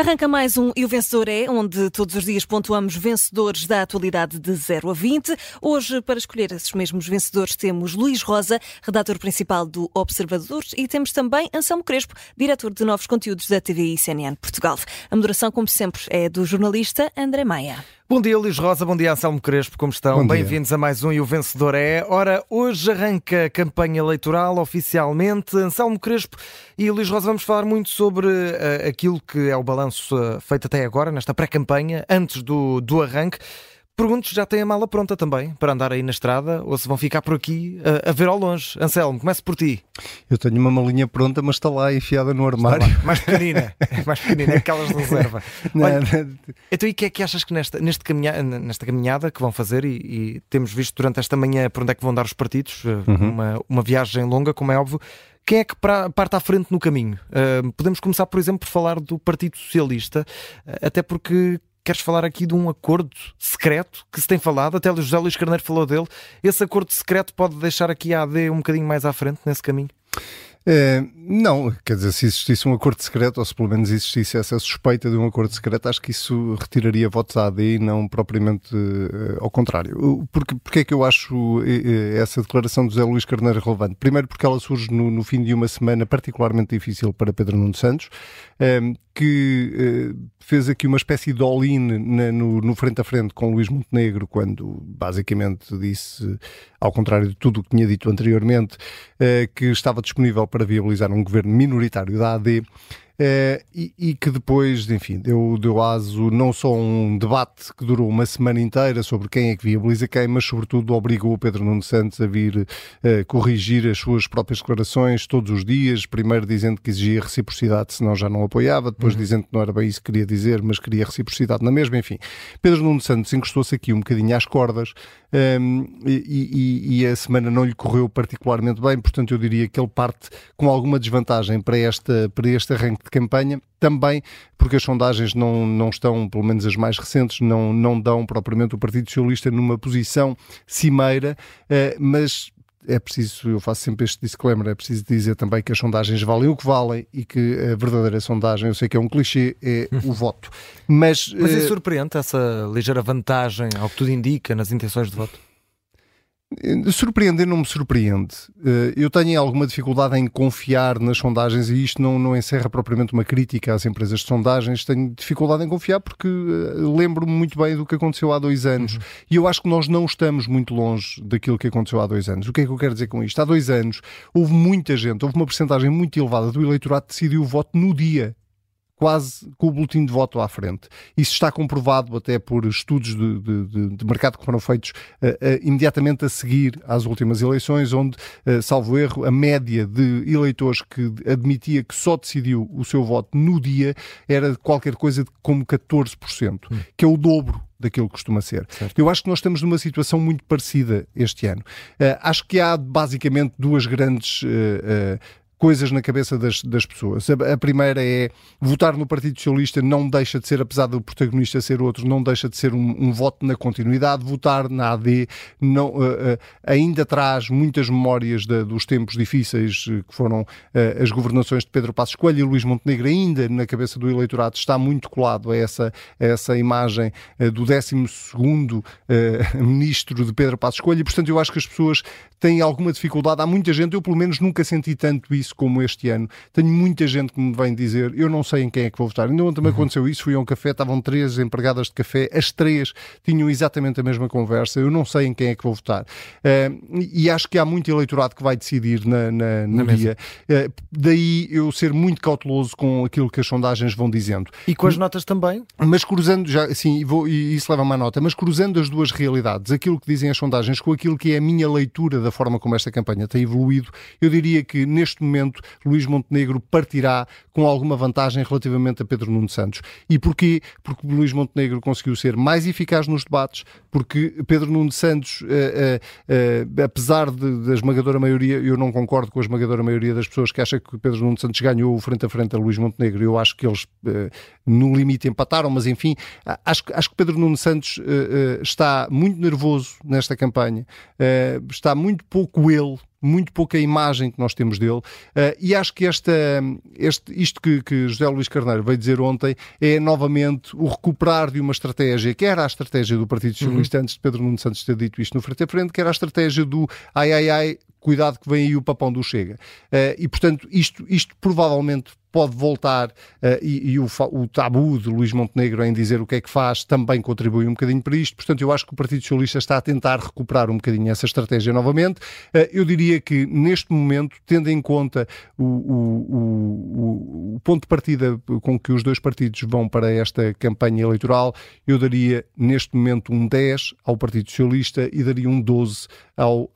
Arranca mais um E o Vencedor é, onde todos os dias pontuamos vencedores da atualidade de 0 a 20. Hoje, para escolher esses mesmos vencedores, temos Luís Rosa, redator principal do Observador, e temos também Anselmo Crespo, diretor de novos conteúdos da TVI CNN Portugal. A moderação, como sempre, é do jornalista André Maia. Bom dia, Luís Rosa. Bom dia, Anselmo Crespo. Como estão? Bem-vindos a mais um e o vencedor é. Ora, hoje arranca a campanha eleitoral oficialmente. Anselmo Crespo e Luís Rosa vamos falar muito sobre uh, aquilo que é o balanço uh, feito até agora, nesta pré-campanha, antes do, do arranque. Pergunto se já têm a mala pronta também para andar aí na estrada ou se vão ficar por aqui a, a ver ao longe. Anselmo, comece por ti. Eu tenho uma malinha pronta, mas está lá enfiada no armário. Mais pequenina, mais pequenina, aquelas de reserva. Olha, então, e o que é que achas que nesta, neste caminha, nesta caminhada que vão fazer, e, e, temos visto durante esta manhã por onde é que vão dar os partidos, eh, uhum. uma, uma viagem longa, como é óbvio, quem é que parte à frente no caminho? Uh, podemos começar, por exemplo, por falar do Partido Socialista, até porque queres falar aqui de um acordo secreto que se tem falado, até José Luís Carneiro falou dele. Esse acordo secreto pode deixar aqui a AD um bocadinho mais à frente nesse caminho? É, não, quer dizer, se existisse um acordo secreto, ou se pelo menos existisse essa suspeita de um acordo secreto, acho que isso retiraria votos à AD e não propriamente uh, ao contrário. Porque, porque é que eu acho uh, essa declaração de José Luís Carneiro relevante? Primeiro porque ela surge no, no fim de uma semana particularmente difícil para Pedro Nuno Santos, um, que uh, fez aqui uma espécie de all-in no, no, frente a frente com Luís Montenegro, quando basicamente disse, ao contrário de tudo o que tinha dito anteriormente, uh, que estava disponível para viabilizar um governo minoritário da AD Uh, e, e, que depois, enfim, deu, deu aso não só um debate que durou uma semana inteira sobre quem é que viabiliza quem, mas sobretudo obrigou o Pedro Nuno Santos a vir uh, corrigir as suas próprias declarações todos os dias, primeiro dizendo que exigia reciprocidade, senão já não apoiava, depois uhum. dizendo que não era bem isso que queria dizer, mas queria reciprocidade na mesma, enfim. Pedro Nuno Santos encostou-se aqui um bocadinho às cordas um, ehm, e, e, e a semana não lhe correu particularmente bem, portanto eu diria que ele parte com alguma desvantagem para, esta, para este arranque de campanha, também porque as sondagens não, não estão, pelo menos as mais recentes, não, não dão propriamente o Partido Socialista numa posição cimeira, uh, mas é preciso, eu faço sempre este disclaimer, é preciso dizer também que as sondagens valem o que valem e que a verdadeira sondagem, eu sei que é um clichê, é o voto. Mas, Mas é uh... surpreende essa ligeira vantagem, ao que tudo indica, nas intenções de voto? Surpreender não me surpreende. Eh, eu tenho alguma dificuldade em confiar nas sondagens e isto não, não encerra propriamente uma crítica às empresas de sondagens. Tenho dificuldade em confiar porque eh, lembro-me muito bem do que aconteceu há dois anos. Uhum. E eu acho que nós não estamos muito longe daquilo que aconteceu há dois anos. O que é que eu quero dizer com isto? Há dois anos houve muita gente, houve uma porcentagem muito elevada do eleitorado que decidiu o voto no dia quase com o boletim de voto à frente. Isso está comprovado até por estudos de, de, de mercado que foram feitos uh, uh, imediatamente a seguir às últimas eleições, onde, uh, salvo erro, a média de eleitores que admitia que só decidiu o seu voto no dia era qualquer coisa de como 14%, hum. que é o dobro daquilo que costuma ser. Certo. Eu acho que nós estamos numa situação muito parecida este ano. Uh, acho que há basicamente duas grandes uh, coisas na cabeça das, das pessoas. A, a, primeira é votar no Partido Socialista não deixa de ser, apesar do protagonista ser outro, não deixa de ser um, um voto na continuidade. Votar na AD não, uh, uh, ainda traz muitas memórias de, dos tempos difíceis uh, que foram as governações de Pedro Passos Coelho e Luís Montenegro, ainda na cabeça do eleitorado, está muito colado a essa, a essa imagem do 12 ministro de Pedro Passos Coelho e, portanto, eu acho que as pessoas têm alguma dificuldade. Há muita gente, eu pelo menos nunca senti tanto isso como este ano. Tenho muita gente que me vem dizer, eu não sei em quem é que vou votar. Ainda ontem também uhum. aconteceu isso, fui a um café, estavam três empregadas de café, as três tinham exatamente a mesma conversa, eu não sei em quem é que vou votar. Uh, e acho que há muito eleitorado que vai decidir na, na, no na dia. Uh, daí eu ser muito cauteloso com aquilo que as sondagens vão dizendo. E com as notas também? Mas cruzando, já, sim, vou, e isso leva-me à nota, mas cruzando as duas realidades, aquilo que dizem as sondagens com aquilo que é a minha leitura da forma como esta campanha tem evoluído, eu diria que neste momento Luís Montenegro partirá com alguma vantagem relativamente a Pedro Nuno Santos. E porquê? Porque Luís Montenegro conseguiu ser mais eficaz nos debates, porque Pedro Nuno Santos, uh, uh, uh, apesar de, da esmagadora maioria, eu não concordo com a esmagadora maioria das pessoas que acham que Pedro Nuno Santos ganhou frente a frente a Luís Montenegro. Eu acho que eles, no limite, empataram, mas enfim, acho, acho que Pedro Nuno Santos está muito nervoso nesta campanha, está muito pouco ele muito pouca imagem que nós temos dele. Uh, e acho que esta, este, isto que, que José Luís Carneiro veio dizer ontem é novamente o recuperar de uma estratégia, que era a estratégia do Partido Socialista uhum. antes de Pedro Nuno Santos ter dito isto no frente a frente, que era a estratégia do ai ai ai, cuidado que vem aí o papão do Chega. Uh, e portanto, isto, isto provavelmente pode voltar uh, e, e o, o, tabu de Luís Montenegro em dizer o que é que faz também contribui um bocadinho para isto. Portanto, eu acho que o Partido Socialista está a tentar recuperar um bocadinho essa estratégia novamente. Uh, eu diria que neste momento, tendo em conta o, o, o, ponto de partida com que os dois partidos vão para esta campanha eleitoral, eu daria neste momento um 10 ao Partido Socialista e daria um 12 ao uh,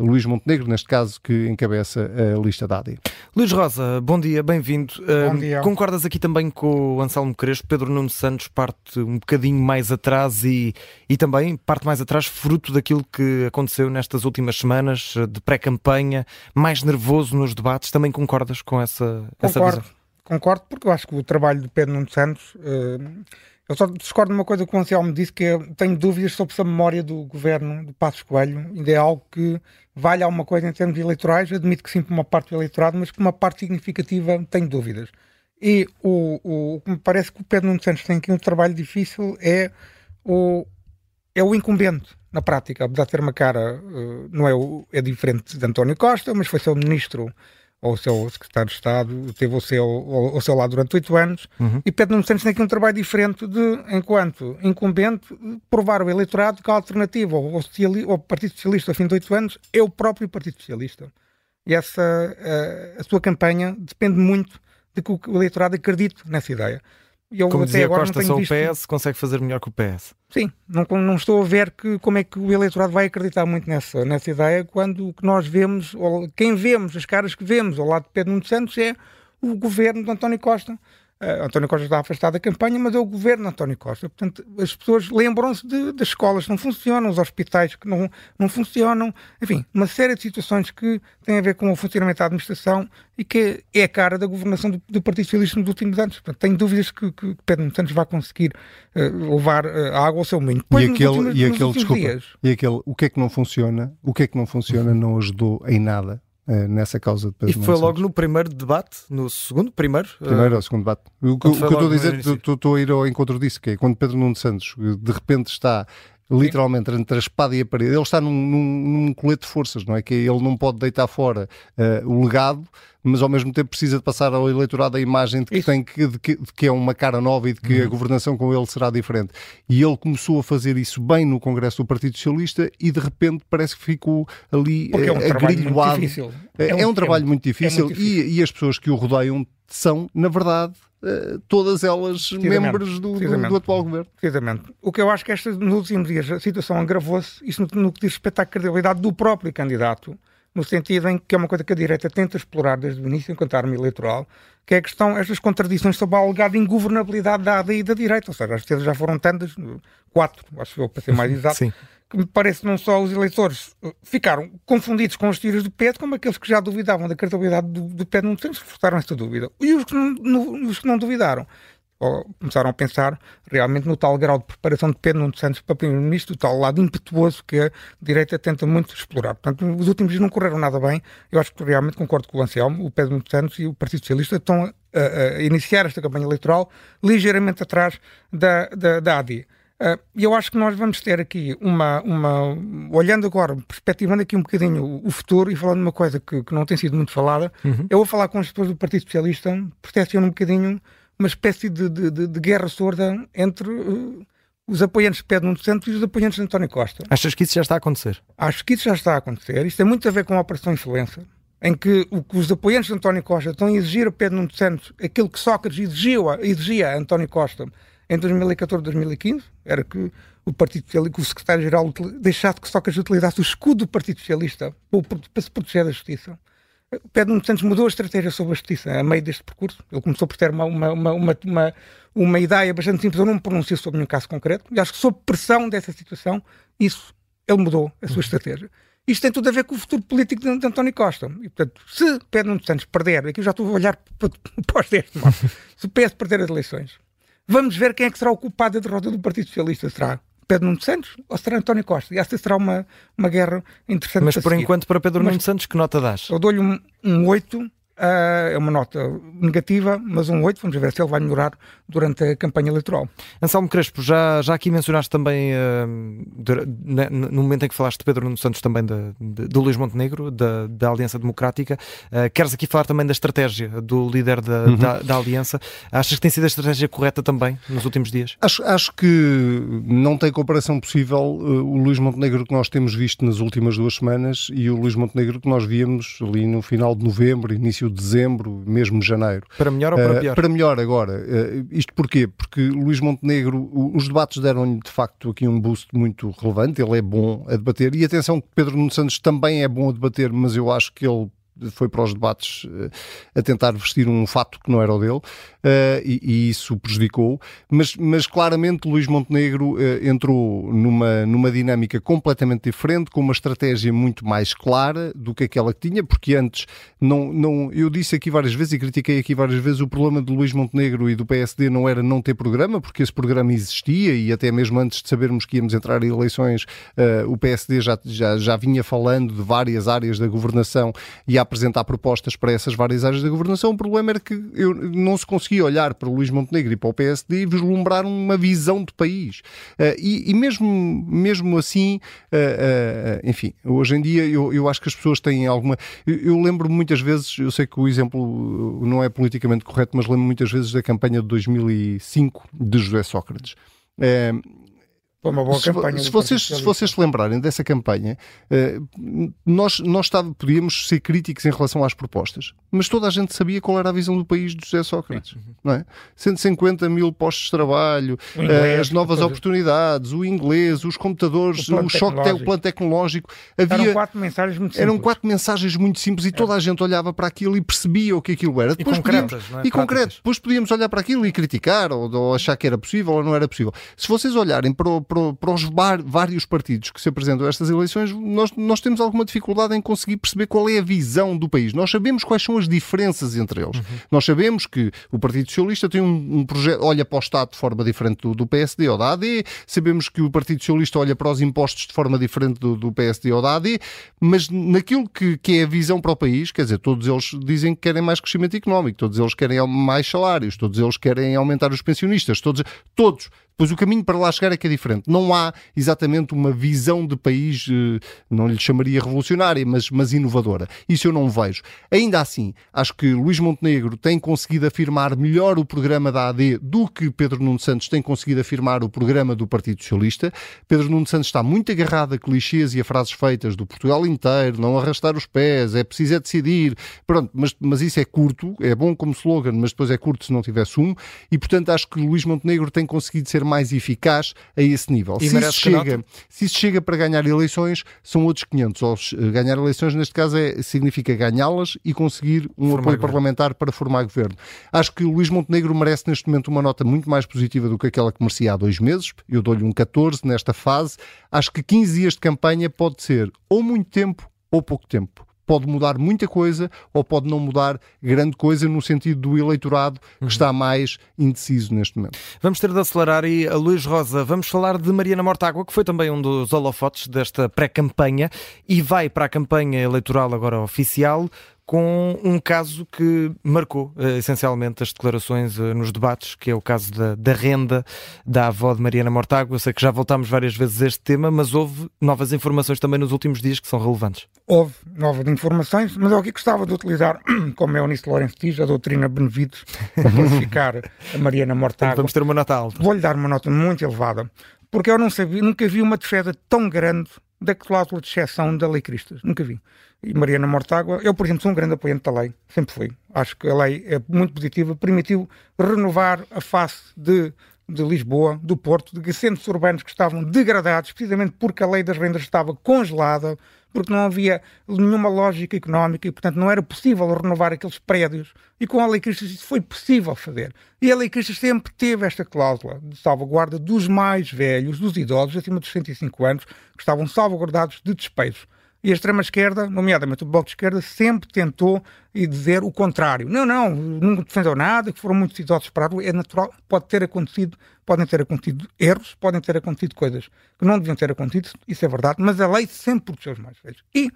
Luís Montenegro, neste caso que encabeça a lista da AD. Luís Rosa, bom dia, bem-vindo. Uh, concordas aqui também com o Anselmo Crespo? Pedro Nuno Santos parte um bocadinho mais atrás e, e também parte mais atrás, fruto daquilo que aconteceu nestas últimas semanas de pré-campanha, mais nervoso nos debates. Também concordas com essa, concordo, essa visão? Concordo, porque eu acho que o trabalho de Pedro Nuno Santos. Uh, eu só discordo de uma coisa que o Anselmo disse, que é, tenho dúvidas sobre se a memória do governo de Passos Coelho ainda é algo que vale alguma coisa em termos eleitorais. Admito que sim para uma parte do eleitorado, mas para uma parte significativa tenho dúvidas. E o, o, o que me parece que o Pedro Nuno Santos tem aqui um trabalho difícil é o, é o incumbente, na prática. Apesar de ter uma cara, uh, não é, é diferente de António Costa, mas foi seu ministro ou o seu secretário de Estado, teve o seu, o, o seu lado durante oito anos, uhum. e Pedro Nuno Santos tem aqui um trabalho diferente de, enquanto incumbente, provar ao eleitorado que a alternativa ao, ao Partido Socialista ao fim de oito anos é o próprio Partido Socialista. E essa, a, a sua campanha depende muito de que o eleitorado acredite nessa ideia. Eu como até agora Costa, não tenho visto... o PS consegue fazer melhor que o PS. Sim, não, não estou a ver que, como é que o eleitorado vai acreditar muito nessa, nessa ideia quando o que nós vemos, ou quem vemos, as caras que vemos ao lado de Pedro Nuno Santos é o governo de António Costa. Uh, António Costa está afastado da campanha, mas é o governo António Costa. Portanto, as pessoas lembram-se das escolas que não funcionam, os hospitais que não, não funcionam, enfim, uma série de situações que têm a ver com o funcionamento da administração e que é a cara da governação do, do Partido Socialista nos últimos anos. Portanto, tenho dúvidas que, que Pedro Santos vai conseguir uh, levar uh, a água ao seu moinho. E aquele, últimos, e aquele, desculpa, dias, e aquele, o que é que não funciona, o que é que não funciona não ajudou em nada eh, nessa causa de Pedro E foi logo no primeiro debate, no segundo, primeiro? Primeiro ou segundo debate. O, o que eu estou a dizer, estou a ir ao encontro disso, que é quando Pedro Nuno Santos de repente está literalmente entre a espada e a parede. Ele está num, num, num colete de forças, não é? Que ele não pode deitar fora uh, o legado, mas ao mesmo tempo precisa de passar ao eleitorado a imagem de que, tem que, de que, de que, é uma cara nova e de que uhum. a governação com ele será diferente. E ele começou a fazer isso bem no Congresso do Partido Socialista e de repente parece que ficou ali Porque é um agrilhoado. É, é, um, é um trabalho muito difícil, muito difícil. E, e as pessoas que o rodeiam são, na verdade, todas elas membros do, do, do, atual governo. Precisamente. O que eu acho que esta, nos últimos dias a situação agravou-se, isso no, no que diz respeito à credibilidade do próprio candidato, no sentido em que é uma coisa que a direita tenta explorar desde o início, enquanto arma eleitoral, que é a questão, estas contradições sobre a alegada ingovernabilidade da AD e da direita, ou seja, as vezes já foram tantas, quatro, acho que eu, para ser mais exato, Sim que me parece não só os eleitores uh, ficaram confundidos com os tiros do Pedro, como aqueles que já duvidavam da credibilidade do, do não Santos reforçaram esta dúvida. E os que não, no, os que não duvidaram começaram a pensar realmente no tal grau de preparação de Pedro Nuno Santos para Primeiro-Ministro, o tal lado impetuoso que a direita tenta muito explorar. Portanto, os últimos dias não correram nada bem. Eu acho que realmente concordo com o Anselmo, o Pedro Nuno Santos e o Partido Socialista estão a, a, iniciar esta campanha eleitoral ligeiramente atrás da, da, da AD. Ah, e eu acho que nós vamos ter aqui uma, uma. Olhando agora, perspectivando aqui um bocadinho o futuro e falando uma coisa que, que não tem sido muito falada, uhum. eu vou falar com as pessoas do Partido Socialista, percepciono um bocadinho uma espécie de, de, de, de guerra sorda entre. Uh, os apoiantes de Pedro Nuno Santos e os apoiantes de António Costa. Achas que isso já está a acontecer? Acho que isso já está a acontecer. Isto tem muito a ver com a Operação Influência, em que os apoiantes de António Costa estão a exigir a Pedro Nuno Santos aquilo que Sócrates exigiu, exigia a António Costa em 2014, 2015, era que o Partido Socialista, que o secretário-geral deixasse que Sócrates utilizasse o escudo do Partido Socialista para se proteger da justiça. Pedro Nuno Santos mudou a estratégia sobre a justiça a meio deste percurso. Ele começou por ter uma, uma, uma, uma, uma ideia bastante simples, eu não me pronunciei sobre nenhum caso concreto, e acho que sob pressão dessa situação, isso, ele mudou a sua estratégia. Isto tem tudo a ver com o futuro político de, de António Costa. E, portanto, se Pedro Nuno Santos perder, aqui eu já estou a olhar para, para os 10 se o PS perder as eleições, Vamos ver quem é que será o culpado da derrota do Partido Socialista. Será Pedro Nuno Santos ou será António Costa? E essa será uma, uma guerra interessante. Mas por seguir. enquanto, para Pedro Nuno Santos, que nota dás? Eu dou-lhe um, um 8 Uh, é uma nota negativa, mas um 8. Vamos ver se ele vai melhorar durante a campanha eleitoral. Anselmo Crespo, já, já aqui mencionaste também, uh, de, ne, no momento em que falaste de Pedro Nuno Santos, também de, de, do Luís Montenegro, da, da Aliança Democrática. Uh, queres aqui falar também da estratégia do líder da, uhum. da, da, Aliança? Achas que tem sido a estratégia correta também nos últimos dias? Acho, acho que não tem comparação possível o Luís Montenegro que nós temos visto nas últimas duas semanas e o Luís Montenegro que nós víamos ali no final de novembro, início início de dezembro, mesmo janeiro. Para melhor ou para eh, pior? Uh, para melhor agora. Uh, isto porquê? Porque Luís Montenegro, os debates deram-lhe de facto aqui um boost muito relevante, ele é bom a debater. E atenção que Pedro Nuno Santos também é bom a debater, mas eu acho que ele foi para os debates uh, a tentar vestir um fato que não era o dele uh, e, e, isso prejudicou, mas, mas claramente Luís Montenegro uh, entrou numa, numa dinâmica completamente diferente, com uma estratégia muito mais clara do que aquela que tinha, porque antes não, não, eu disse aqui várias vezes e critiquei aqui várias vezes o problema de Luís Montenegro e do PSD não era não ter programa, porque esse programa existia e até mesmo antes de sabermos que íamos entrar em eleições, o PSD já, já, já vinha falando de várias áreas da governação e apresentar propostas para essas várias áreas da governação. O problema era que eu não se conseguia olhar para o Luís Montenegro e para o PSD e vislumbrar uma visão de país. Uh, e, e, mesmo, mesmo assim, uh, uh, enfim, hoje em dia eu, eu acho que as pessoas têm alguma. Eu, eu lembro muitas vezes, eu sei que o exemplo não é politicamente correto, mas lembro muitas vezes da campanha de 2005 de José Sócrates. Foi uma boa se, campanha. Se vocês, se vocês se lembrarem dessa campanha, uh, nós, nós podíamos ser críticos em relação às propostas, mas toda a gente sabia qual era a visão do país de José Sócrates. Uhum. Não é? 150 mil postos de trabalho, inglês, uh, as novas oportunidades, o inglês, os computadores, o, o choque, o plano tecnológico. Havia, eram quatro mensagens muito simples. Eram quatro mensagens muito simples e é. toda a gente olhava para aquilo e percebia o que aquilo era. Depois e concretas, podíamos, é? E concreto. Depois podíamos olhar para aquilo e criticar ou, ou achar que era possível ou não era possível. Se vocês olharem para o para, para os vários partidos que se apresentam a estas eleições, nós, nós temos alguma dificuldade em conseguir perceber qual é a visão do país. Nós sabemos quais são as diferenças entre eles. Uhum. Nós sabemos que o Partido Socialista tem um, um, projeto, olha para o Estado de forma diferente do, do, PSD ou da AD, sabemos que o Partido Socialista olha para os impostos de forma diferente do, do PSD ou da AD, mas naquilo que, que é a visão para o país, quer dizer, todos eles dizem que querem mais crescimento económico, todos eles querem mais salários, todos eles querem aumentar os pensionistas, todos, todos Pois o caminho para lá chegar é que é diferente. Não há exatamente uma visão de país, eh, não lhe chamaria revolucionária, mas, mas inovadora. Isso eu não vejo. Ainda assim, acho que Luís Montenegro tem conseguido afirmar melhor o programa da AD do que Pedro Nuno Santos tem conseguido afirmar o programa do Partido Socialista. Pedro Nuno Santos está muito agarrado a clichês e a frases feitas do Portugal inteiro, não arrastar os pés, é preciso é decidir. Pronto, mas, mas isso é curto, é bom como slogan, mas depois é curto se não tiver sumo. E portanto acho que Luís Montenegro tem conseguido ser mais eficaz a esse nível. se isso, chega, se isso chega para ganhar eleições, são outros 500. Ou eh, ganhar eleições, neste caso, é, significa ganhá-las e conseguir um formar apoio governo. parlamentar para formar governo. Acho que o Luís Montenegro merece neste momento uma nota muito mais positiva do que aquela que merecia há dois meses. Eu dou-lhe um 14 nesta fase. Acho que 15 dias de campanha pode ser ou muito tempo ou pouco tempo pode mudar muita coisa ou pode não mudar grande coisa no sentido do eleitorado que uhum. está mais indeciso neste momento. Vamos ter de acelerar e a Luís Rosa, vamos falar de Mariana Mortágua, que foi também um dos holofotes desta pré-campanha e vai para a campanha eleitoral agora oficial com um caso que marcou uh, essencialmente as declarações uh, nos debates, que é o caso da, da, renda da avó de Mariana Mortágua. Sei que já voltámos várias vezes a este tema, mas houve novas informações também nos últimos dias que são relevantes. Houve novas informações, mas eu aqui gostava de utilizar, como é o Eunice Lourenço diz, a doutrina Benevides, para classificar a Mariana Mortágua. Vamos ter uma nota alta. Vou-lhe dar uma nota muito elevada, porque eu não sabia, nunca vi uma defesa tão grande da cláusula de exceção da Lei Cristas. Nunca vi. E Mariana Mortágua, eu, por exemplo, sou um grande apoiante da lei, sempre fui. Acho que a lei é muito positiva, permitiu renovar a face de, de Lisboa, do Porto, de centros urbanos que estavam degradados, precisamente porque a lei das rendas estava congelada, porque não havia nenhuma lógica económica e, portanto, não era possível renovar aqueles prédios. E com a Lei Cristas isso foi possível fazer. E a Lei Cristas sempre teve esta cláusula de salvaguarda dos mais velhos, dos idosos, acima dos 65 anos, que estavam salvaguardados de despejos. E a extrema-esquerda, nomeadamente o Bloco de Esquerda, sempre tentou dizer o contrário. Não, não, não defendeu nada, que foram muitos idosos para a rua. É natural, pode ter acontecido, podem ter acontecido erros, podem ter acontecido coisas que não deviam ter acontecido, isso é verdade, mas a lei sempre protegeu os mais velhos. E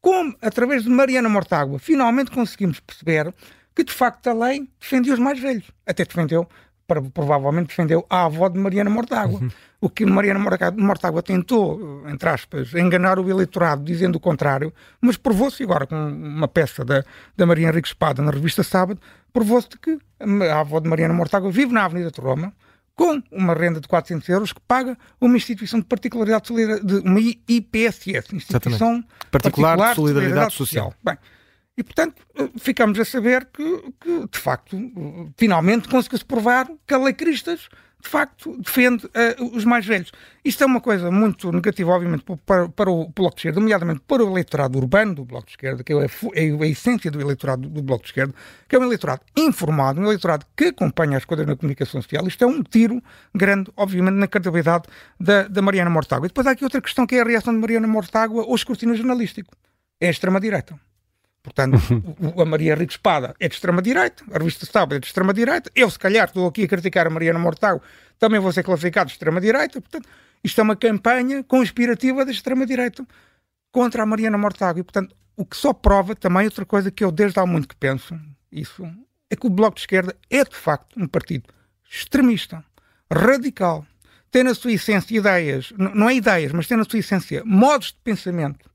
como, através de Mariana Mortágua, finalmente conseguimos perceber que, de facto, a lei defendia os mais velhos. Até defendeu, provavelmente defendeu a avó de Mariana Mortágua. Uhum. O que Mariana Mortágua tentou, entre aspas, enganar o eleitorado dizendo o contrário, mas provou-se agora com uma peça da, da Maria Henrique Espada na revista Sábado, provou-se que a avó de Mariana Mortágua vive na Avenida de Roma, com uma renda de 400 euros que paga uma instituição de particularidade de uma IPSS, Instituição Particular, Particular de Solidariedade, Solidariedade Social. Social. Bem, e, portanto, ficamos a saber que, que de facto, finalmente conseguiu-se provar que a Lei Cristas de facto, defende uh, os mais velhos. Isto é uma coisa muito negativa, obviamente, para, para o Bloco de Esquerda, nomeadamente para o eleitorado urbano do Bloco de Esquerda, que é a, é a essência do eleitorado do Bloco de Esquerda, que é um eleitorado informado, um eleitorado que acompanha as coisas na comunicação social. Isto é um tiro grande, obviamente, na credibilidade da, da Mariana Mortágua. E depois há aqui outra questão, que é a reação de Mariana Mortágua ao escrutínio jornalístico. É a extrema-direita. Portanto, a Maria Rico Espada é de extrema-direita, a revista Sábado é de extrema-direita, eu, se calhar, estou aqui a criticar a Mariana Mortágua, também vou ser classificado de extrema-direita. Portanto, isto é uma campanha conspirativa da extrema-direita contra a Mariana Mortágua. E, portanto, o que só prova também outra coisa que eu desde há muito que penso, isso, é que o Bloco de Esquerda é, de facto, um partido extremista, radical, tem na sua essência ideias, não é ideias, mas tem na sua essência modos de pensamento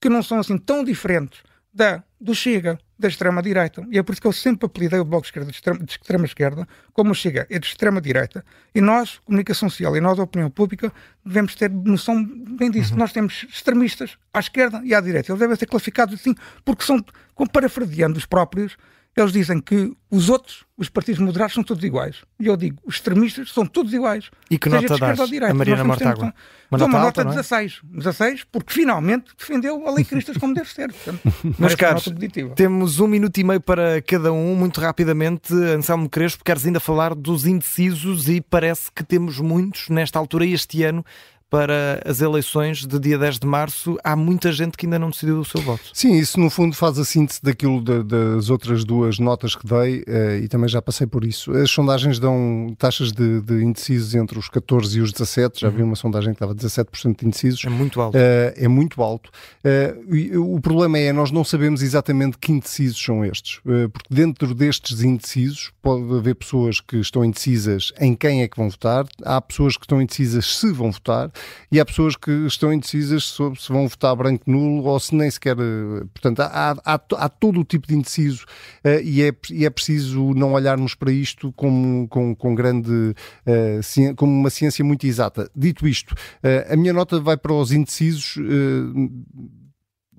que não são assim tão diferentes da, do Chega, da extrema-direita. E é por isso que eu sempre apelidei o Bloco de Esquerda de extrema-esquerda, como o Chega é de extrema-direita. E nós, comunicação social e nós, opinião pública, devemos ter noção bem disso. Uhum. Nós temos extremistas à esquerda e à direita. Eles devem ser classificados assim, porque são, como parafraseando os próprios, eles dizem que os outros, os partidos moderados, são todos iguais. E eu digo, os extremistas são todos iguais. E que nota dás a Mariana Mortágua? Uma nota, uma nota alta, 16. É? 16, porque finalmente defendeu a lei Cristas como deve ser. Portanto, Meus caros, temos um minuto e meio para cada um. Muito rapidamente, Anselmo Crespo, queres ainda falar dos indecisos e parece que temos muitos nesta altura este ano para as eleições de dia 10 de março, há muita gente que ainda não decidiu o seu voto. Sim, isso no fundo faz a síntese daquilo de, das outras duas notas que dei uh, e também já passei por isso. As sondagens dão taxas de, de indecisos entre os 14 e os 17, já uhum. vi uma sondagem que estava 17% de indecisos. É muito alto. Uh, é muito alto. Uh, o problema é, nós não sabemos exatamente que indecisos são estes, porque dentro destes indecisos pode haver pessoas que estão indecisas em quem é que vão votar, há pessoas que estão indecisas se vão votar, e há pessoas que estão indecisas sobre se vão votar branco nulo ou se nem sequer. Eh, portanto, há, há, há todo o tipo de indeciso uh, e, é, e é preciso não olharmos para isto como, com, com grande. Uh, como uma ciência muito exata. Dito isto, uh, a minha nota vai para os indecisos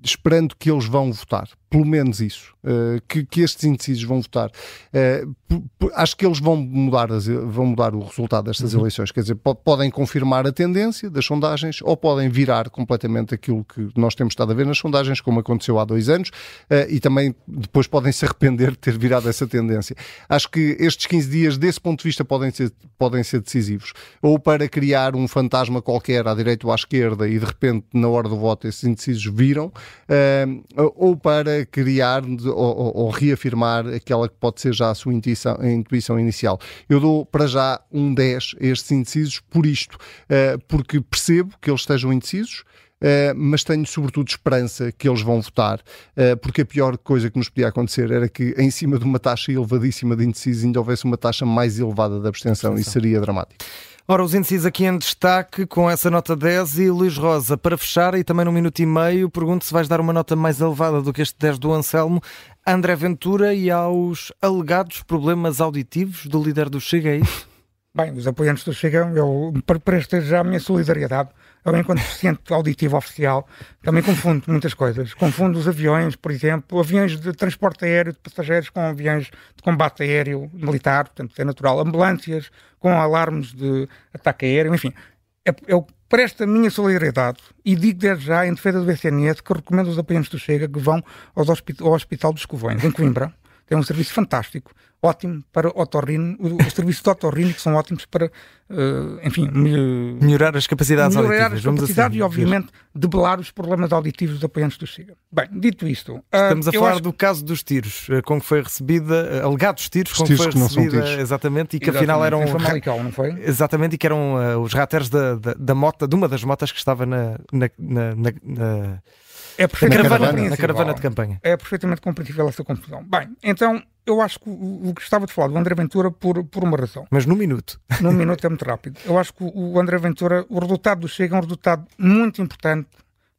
esperando que eles vão votar pelo menos isso, uh, que, que, estes indecisos vão votar. Uh, acho que eles vão mudar, as, vão mudar o resultado destas uhum. eleições. Quer dizer, podem confirmar a tendência das sondagens ou podem virar completamente aquilo que nós temos estado a ver nas sondagens, como aconteceu há dois anos, uh, e também depois podem se arrepender de ter virado essa tendência. Acho que estes 15 dias, desse ponto de vista, podem ser, podem ser decisivos. Ou para criar um fantasma qualquer à direita ou à esquerda e de repente, na hora do voto, esses indecisos viram, ou para criar ou, ou, reafirmar aquela que pode ser já a sua intuição, a intuição inicial. Eu dou para já um 10 a estes indecisos por isto, uh, porque percebo que eles estejam indecisos. Uh, mas tenho sobretudo esperança que eles vão votar, uh, porque a pior coisa que nos podia acontecer era que, em cima de uma taxa elevadíssima de indecisos, ainda houvesse uma taxa mais elevada de abstenção, e seria dramático. Ora, os índices aqui em destaque com essa nota 10 e Luís Rosa, para fechar e também num minuto e meio, pergunto se vais dar uma nota mais elevada do que este 10 do Anselmo a André Ventura e aos alegados problemas auditivos do líder do Chega, é isso? Bem, os apoiantes do Chega, eu presto já a minha solidariedade eu, enquanto deficiente auditivo oficial, também confundo muitas coisas. Confundo os aviões, por exemplo, aviões de transporte aéreo de passageiros com aviões de combate aéreo militar, portanto é natural. Ambulâncias com alarmes de ataque aéreo, enfim. Eu presto a minha solidariedade e digo desde já, em defesa do SNS, que recomendo aos apoiantes do Chega que vão ao Hospital dos Covões, em Coimbra, tem um serviço fantástico ótimo para otorrino, os serviços de otorrino que são ótimos para, uh, enfim, melhorar as capacidades melhorar auditivas. as capacidades assim, e, obviamente, debelar os problemas auditivos dos apoiantes do Chega. Bem, dito isto... Uh, Estamos a falar acho... do caso dos tiros, uh, com que foi recebida, alegados tiros, os com que foi recebida, exatamente, e que exatamente, afinal eram... Famalicão, não foi? Exatamente, e que eram os rateros da, da, da mota, de uma das motas que estava na, na, na, na é perfeitamente na caravana, na caravana de campanha. É perfeitamente compreensível essa confusão. Bem, então eu acho que o, o que estava de falar do André Ventura por, por uma razão. Mas num minuto. Num minuto é muito rápido. Eu acho que o, André Ventura, o resultado do Chega é um resultado muito importante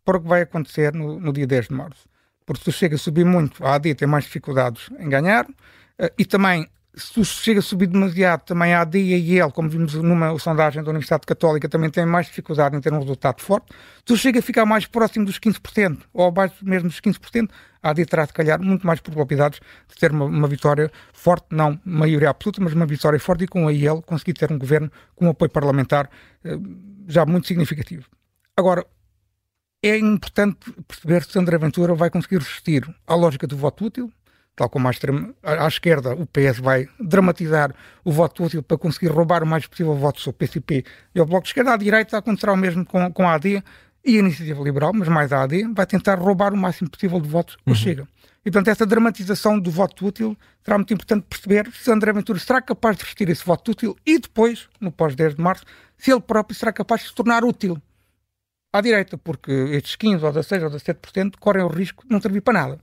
para o que vai acontecer no, no dia 10 de março. Porque se o Chega subir muito, a AD tem mais dificuldades em ganhar uh, e também se chega a subir demasiado, também a AD e a IEL, como vimos numa sondagem da Universidade Católica, também tem mais dificuldade em ter um resultado forte. Se chega a ficar mais próximo dos 15%, ou abaixo mesmo dos 15%, a AD terá, se calhar, muito mais probabilidades de ter uma, uma, vitória forte, não maioria absoluta, mas uma vitória forte e com a IEL conseguir ter um governo com um apoio parlamentar eh, já muito significativo. Agora, é importante perceber se André Ventura vai conseguir resistir à lógica do voto útil, tal como à, extrema, à, esquerda, o PS vai dramatizar o voto útil para conseguir roubar o mais possível votos ao PCP e ao Bloco de Esquerda. À direita acontecerá o mesmo com, com a AD e a Iniciativa Liberal, mas mais a AD, vai tentar roubar o máximo possível de votos ao uhum. Chega. E, portanto, essa dramatização do voto útil será muito importante perceber se André Ventura será capaz de resistir esse voto útil e depois, no pós-10 de março, se ele próprio será capaz de se tornar útil à direita, porque estes 15 ou 16 ou 17% correm o risco de não servir para nada.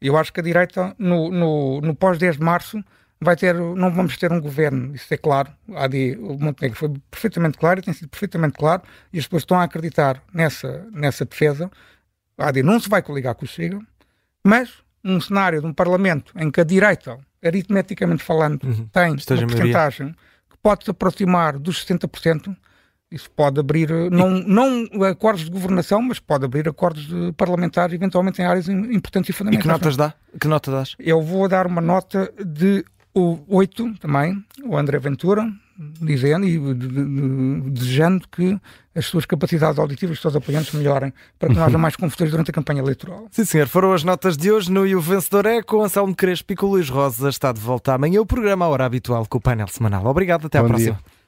Eu acho que a direita, no, no, no pós-10 de março, vai ter, não vamos ter um governo, isso é claro. A AD, o Montenegro foi perfeitamente claro e tem sido perfeitamente claro, e as pessoas estão a acreditar nessa, nessa defesa. A AD não se vai coligar com o Chega, mas um cenário de um Parlamento em que a direita, aritmeticamente falando, uhum. tem Esteja uma porcentagem que pode se aproximar dos 60%, isso pode abrir, não, não acordos de governação, mas pode abrir acordos parlamentares, eventualmente em áreas importantes e fundamentais. E que notas dá? Que nota dás? Eu vou dar uma nota de 8 também, o André Ventura, dizendo e desejando que as suas capacidades auditivas, os seus apoiantes melhorem para que não haja mais confusões durante a campanha eleitoral. Sim, senhor. Foram as notas de hoje no E o Vencedor é com Anselmo Crespo e com o Luís Rosa. Está de volta amanhã o programa à hora habitual com o painel semanal. Obrigado, até Bom à próxima. Dia.